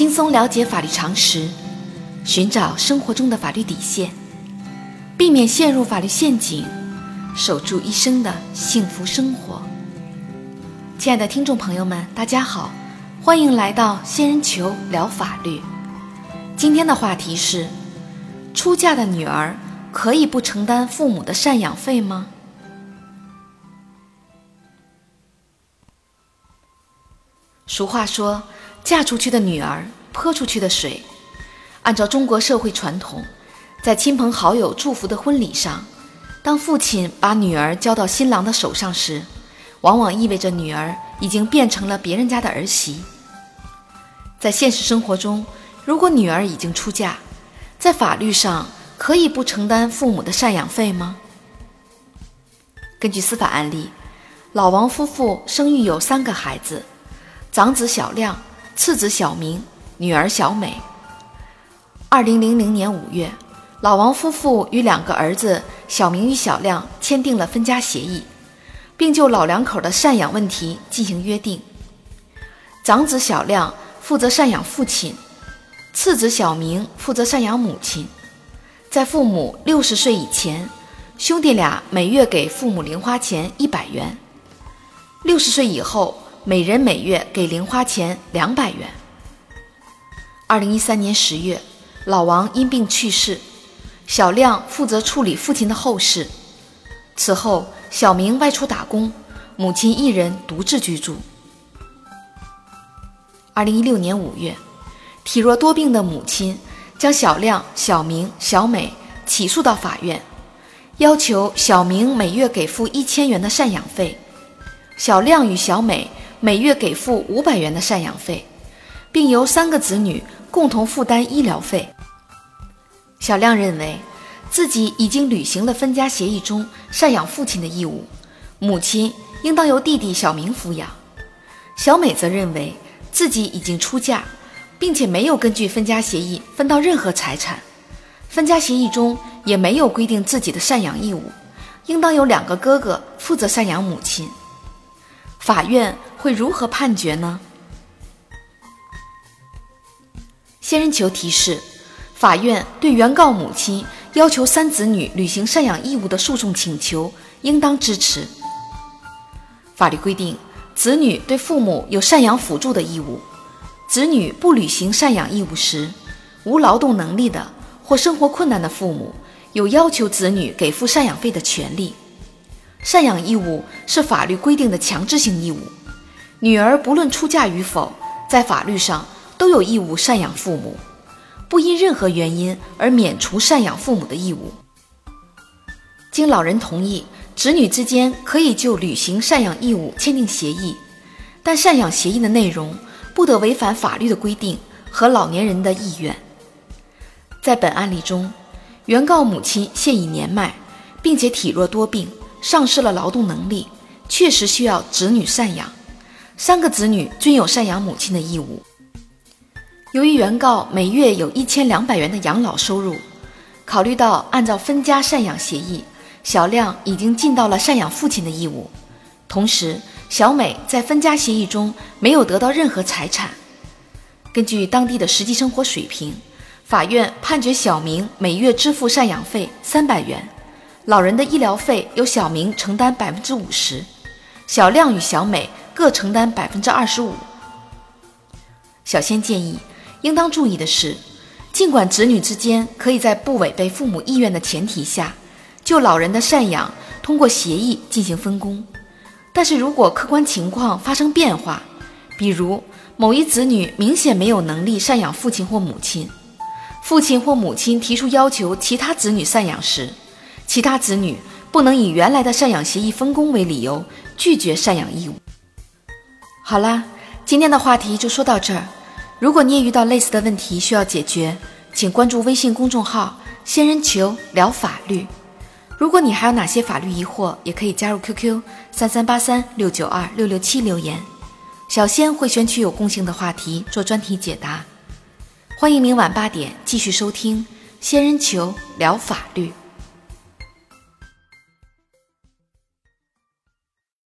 轻松了解法律常识，寻找生活中的法律底线，避免陷入法律陷阱，守住一生的幸福生活。亲爱的听众朋友们，大家好，欢迎来到仙人球聊法律。今天的话题是：出嫁的女儿可以不承担父母的赡养费吗？俗话说：“嫁出去的女儿泼出去的水。”按照中国社会传统，在亲朋好友祝福的婚礼上，当父亲把女儿交到新郎的手上时，往往意味着女儿已经变成了别人家的儿媳。在现实生活中，如果女儿已经出嫁，在法律上可以不承担父母的赡养费吗？根据司法案例，老王夫妇生育有三个孩子。长子小亮，次子小明，女儿小美。二零零零年五月，老王夫妇与两个儿子小明与小亮签订了分家协议，并就老两口的赡养问题进行约定。长子小亮负责赡养父亲，次子小明负责赡养母亲。在父母六十岁以前，兄弟俩每月给父母零花钱一百元；六十岁以后，每人每月给零花钱两百元。二零一三年十月，老王因病去世，小亮负责处理父亲的后事。此后，小明外出打工，母亲一人独自居住。二零一六年五月，体弱多病的母亲将小亮、小明、小美起诉到法院，要求小明每月给付一千元的赡养费，小亮与小美。每月给付五百元的赡养费，并由三个子女共同负担医疗费。小亮认为自己已经履行了分家协议中赡养父亲的义务，母亲应当由弟弟小明抚养。小美则认为自己已经出嫁，并且没有根据分家协议分到任何财产，分家协议中也没有规定自己的赡养义务，应当由两个哥哥负责赡养母亲。法院会如何判决呢？仙人球提示：法院对原告母亲要求三子女履行赡养义务的诉讼请求，应当支持。法律规定，子女对父母有赡养辅助的义务。子女不履行赡养义务时，无劳动能力的或生活困难的父母有要求子女给付赡养费的权利。赡养义务是法律规定的强制性义务，女儿不论出嫁与否，在法律上都有义务赡养父母，不因任何原因而免除赡养父母的义务。经老人同意，子女之间可以就履行赡养义务签订协议，但赡养协议的内容不得违反法律的规定和老年人的意愿。在本案例中，原告母亲现已年迈，并且体弱多病。丧失了劳动能力，确实需要子女赡养。三个子女均有赡养母亲的义务。由于原告每月有一千两百元的养老收入，考虑到按照分家赡养协议，小亮已经尽到了赡养父亲的义务，同时小美在分家协议中没有得到任何财产。根据当地的实际生活水平，法院判决小明每月支付赡养费三百元。老人的医疗费由小明承担百分之五十，小亮与小美各承担百分之二十五。小仙建议，应当注意的是，尽管子女之间可以在不违背父母意愿的前提下，就老人的赡养通过协议进行分工，但是如果客观情况发生变化，比如某一子女明显没有能力赡养父亲或母亲，父亲或母亲提出要求其他子女赡养时，其他子女不能以原来的赡养协议分工为理由拒绝赡养义务。好啦，今天的话题就说到这儿。如果你也遇到类似的问题需要解决，请关注微信公众号“仙人球聊法律”。如果你还有哪些法律疑惑，也可以加入 QQ 三三八三六九二六六七留言，小仙会选取有共性的话题做专题解答。欢迎明晚八点继续收听“仙人球聊法律”。